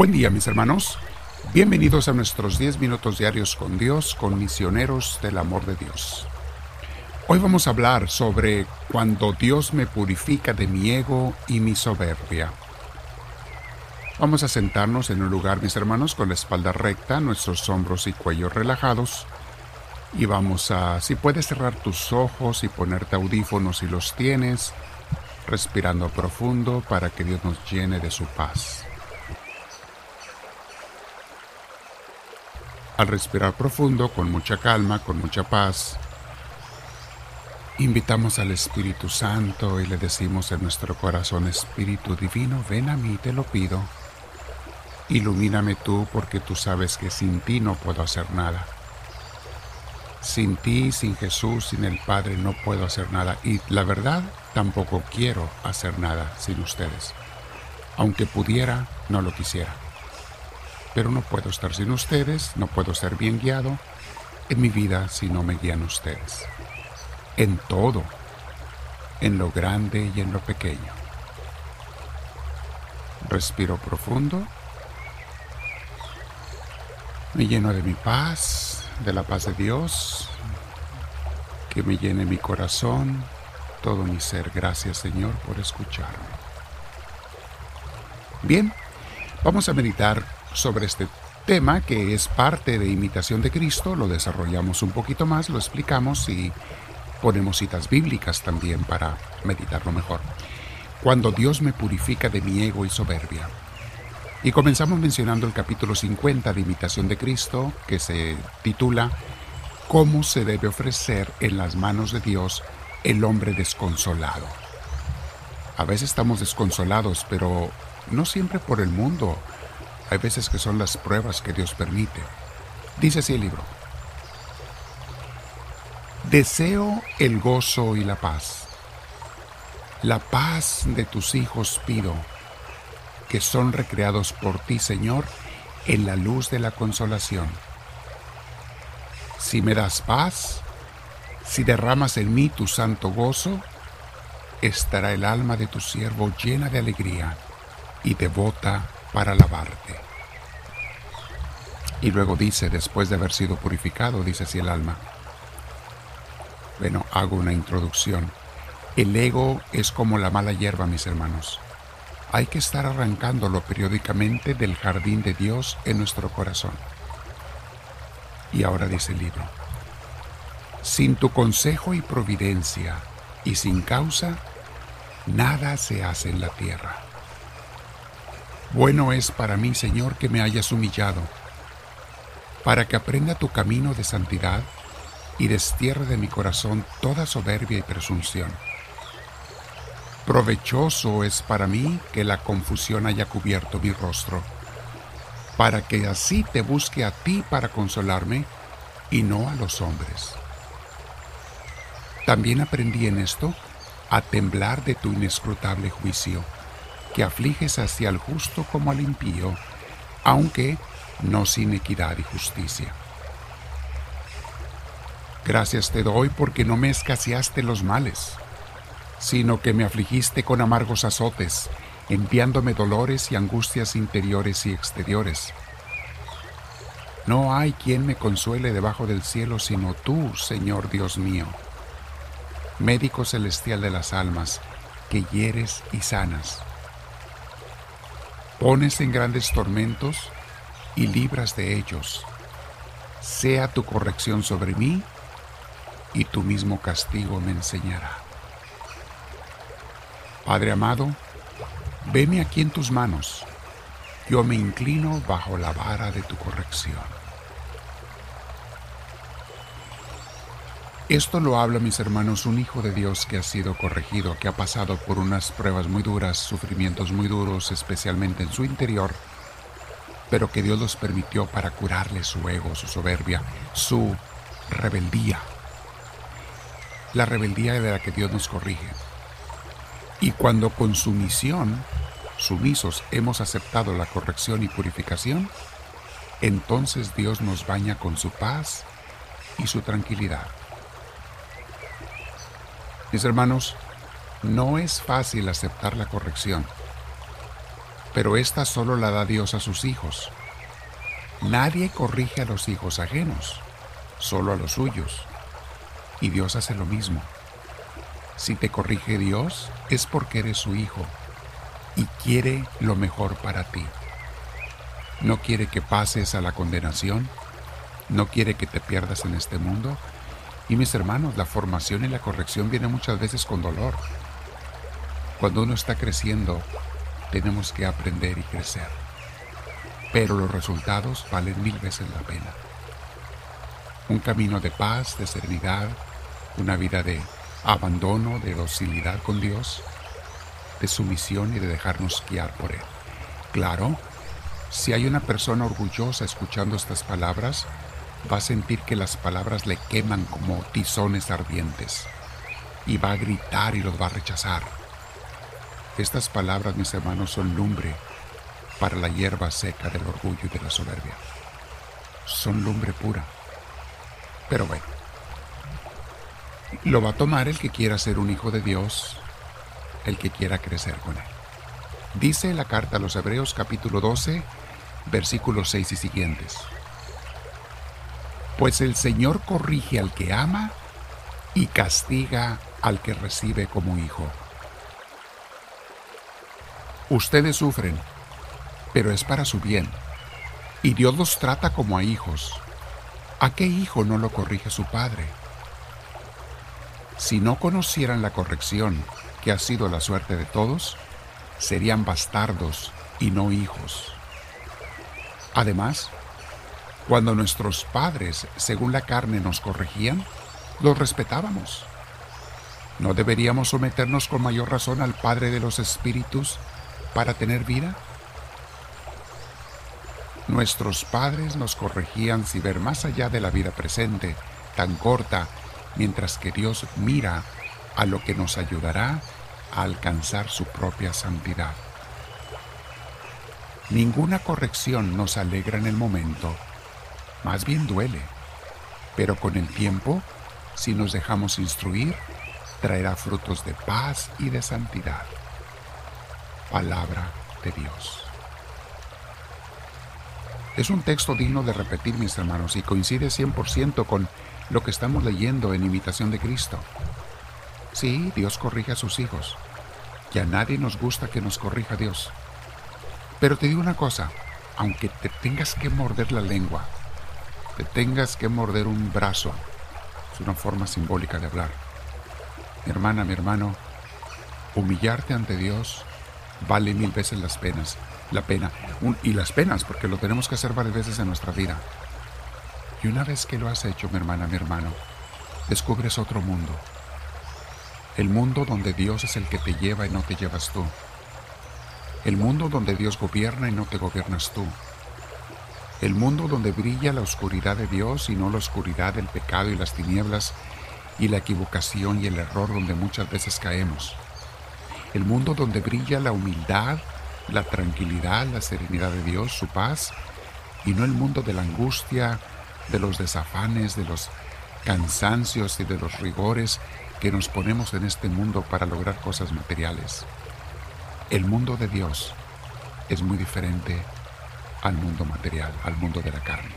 Buen día mis hermanos, bienvenidos a nuestros 10 minutos diarios con Dios, con misioneros del amor de Dios. Hoy vamos a hablar sobre cuando Dios me purifica de mi ego y mi soberbia. Vamos a sentarnos en un lugar, mis hermanos, con la espalda recta, nuestros hombros y cuello relajados. Y vamos a, si puedes cerrar tus ojos y ponerte audífonos si los tienes, respirando profundo para que Dios nos llene de su paz. Al respirar profundo, con mucha calma, con mucha paz, invitamos al Espíritu Santo y le decimos en nuestro corazón, Espíritu Divino, ven a mí, te lo pido. Ilumíname tú porque tú sabes que sin ti no puedo hacer nada. Sin ti, sin Jesús, sin el Padre no puedo hacer nada. Y la verdad, tampoco quiero hacer nada sin ustedes. Aunque pudiera, no lo quisiera pero no puedo estar sin ustedes, no puedo ser bien guiado en mi vida si no me guían ustedes. En todo, en lo grande y en lo pequeño. Respiro profundo, me lleno de mi paz, de la paz de Dios, que me llene mi corazón, todo mi ser. Gracias Señor por escucharme. Bien, vamos a meditar sobre este tema que es parte de imitación de Cristo, lo desarrollamos un poquito más, lo explicamos y ponemos citas bíblicas también para meditarlo mejor. Cuando Dios me purifica de mi ego y soberbia. Y comenzamos mencionando el capítulo 50 de Imitación de Cristo, que se titula ¿Cómo se debe ofrecer en las manos de Dios el hombre desconsolado? A veces estamos desconsolados, pero no siempre por el mundo, hay veces que son las pruebas que Dios permite. Dice así el libro. Deseo el gozo y la paz. La paz de tus hijos pido, que son recreados por ti, Señor, en la luz de la consolación. Si me das paz, si derramas en mí tu santo gozo, estará el alma de tu siervo llena de alegría y devota para alabarte. Y luego dice, después de haber sido purificado, dice así el alma. Bueno, hago una introducción. El ego es como la mala hierba, mis hermanos. Hay que estar arrancándolo periódicamente del jardín de Dios en nuestro corazón. Y ahora dice el libro, sin tu consejo y providencia y sin causa, nada se hace en la tierra. Bueno es para mí, Señor, que me hayas humillado, para que aprenda tu camino de santidad y destierre de mi corazón toda soberbia y presunción. Provechoso es para mí que la confusión haya cubierto mi rostro, para que así te busque a ti para consolarme y no a los hombres. También aprendí en esto a temblar de tu inescrutable juicio que afliges hacia el justo como al impío, aunque no sin equidad y justicia. Gracias te doy porque no me escaseaste los males, sino que me afligiste con amargos azotes, enviándome dolores y angustias interiores y exteriores. No hay quien me consuele debajo del cielo sino tú, Señor Dios mío, médico celestial de las almas, que hieres y sanas pones en grandes tormentos y libras de ellos. Sea tu corrección sobre mí y tu mismo castigo me enseñará. Padre amado, veme aquí en tus manos. Yo me inclino bajo la vara de tu corrección. Esto lo habla, mis hermanos, un hijo de Dios que ha sido corregido, que ha pasado por unas pruebas muy duras, sufrimientos muy duros, especialmente en su interior, pero que Dios los permitió para curarle su ego, su soberbia, su rebeldía. La rebeldía de la que Dios nos corrige. Y cuando con sumisión, sumisos, hemos aceptado la corrección y purificación, entonces Dios nos baña con su paz y su tranquilidad. Mis hermanos, no es fácil aceptar la corrección. pero esta solo la da Dios a sus hijos. Nadie corrige a los hijos ajenos, solo a los suyos. Y Dios hace lo mismo. Si te corrige Dios, es porque eres su hijo y quiere lo mejor para ti. No quiere que pases a la condenación, no quiere que te pierdas en este mundo. Y mis hermanos, la formación y la corrección vienen muchas veces con dolor. Cuando uno está creciendo, tenemos que aprender y crecer. Pero los resultados valen mil veces la pena. Un camino de paz, de serenidad, una vida de abandono, de docilidad con Dios, de sumisión y de dejarnos guiar por Él. Claro, si hay una persona orgullosa escuchando estas palabras, va a sentir que las palabras le queman como tizones ardientes y va a gritar y los va a rechazar. Estas palabras, mis hermanos, son lumbre para la hierba seca del orgullo y de la soberbia. Son lumbre pura. Pero bueno, lo va a tomar el que quiera ser un hijo de Dios, el que quiera crecer con él. Dice la carta a los Hebreos capítulo 12, versículos 6 y siguientes. Pues el Señor corrige al que ama y castiga al que recibe como hijo. Ustedes sufren, pero es para su bien, y Dios los trata como a hijos. ¿A qué hijo no lo corrige su padre? Si no conocieran la corrección, que ha sido la suerte de todos, serían bastardos y no hijos. Además, cuando nuestros padres, según la carne, nos corregían, los respetábamos. ¿No deberíamos someternos con mayor razón al Padre de los Espíritus para tener vida? Nuestros padres nos corregían si ver más allá de la vida presente, tan corta, mientras que Dios mira a lo que nos ayudará a alcanzar su propia santidad. Ninguna corrección nos alegra en el momento, más bien duele, pero con el tiempo, si nos dejamos instruir, traerá frutos de paz y de santidad. Palabra de Dios. Es un texto digno de repetir, mis hermanos, y coincide 100% con lo que estamos leyendo en imitación de Cristo. Sí, Dios corrige a sus hijos, y a nadie nos gusta que nos corrija Dios. Pero te digo una cosa, aunque te tengas que morder la lengua, te tengas que morder un brazo, es una forma simbólica de hablar. Mi hermana, mi hermano, humillarte ante Dios vale mil veces las penas, la pena, y las penas, porque lo tenemos que hacer varias veces en nuestra vida. Y una vez que lo has hecho, mi hermana, mi hermano, descubres otro mundo. El mundo donde Dios es el que te lleva y no te llevas tú. El mundo donde Dios gobierna y no te gobiernas tú. El mundo donde brilla la oscuridad de Dios y no la oscuridad del pecado y las tinieblas y la equivocación y el error donde muchas veces caemos. El mundo donde brilla la humildad, la tranquilidad, la serenidad de Dios, su paz, y no el mundo de la angustia, de los desafanes, de los cansancios y de los rigores que nos ponemos en este mundo para lograr cosas materiales. El mundo de Dios es muy diferente al mundo material, al mundo de la carne.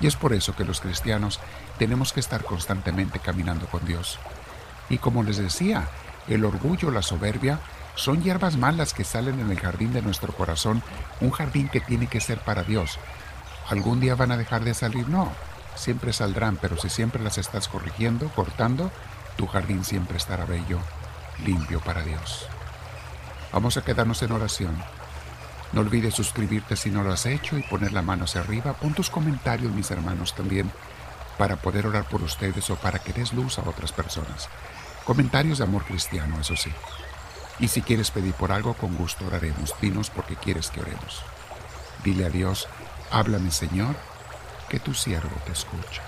Y es por eso que los cristianos tenemos que estar constantemente caminando con Dios. Y como les decía, el orgullo, la soberbia, son hierbas malas que salen en el jardín de nuestro corazón, un jardín que tiene que ser para Dios. ¿Algún día van a dejar de salir? No, siempre saldrán, pero si siempre las estás corrigiendo, cortando, tu jardín siempre estará bello, limpio para Dios. Vamos a quedarnos en oración. No olvides suscribirte si no lo has hecho y poner la mano hacia arriba. Pon tus comentarios, mis hermanos, también, para poder orar por ustedes o para que des luz a otras personas. Comentarios de amor cristiano, eso sí. Y si quieres pedir por algo, con gusto oraremos. Dinos porque quieres que oremos. Dile a Dios, háblame Señor, que tu siervo te escucha.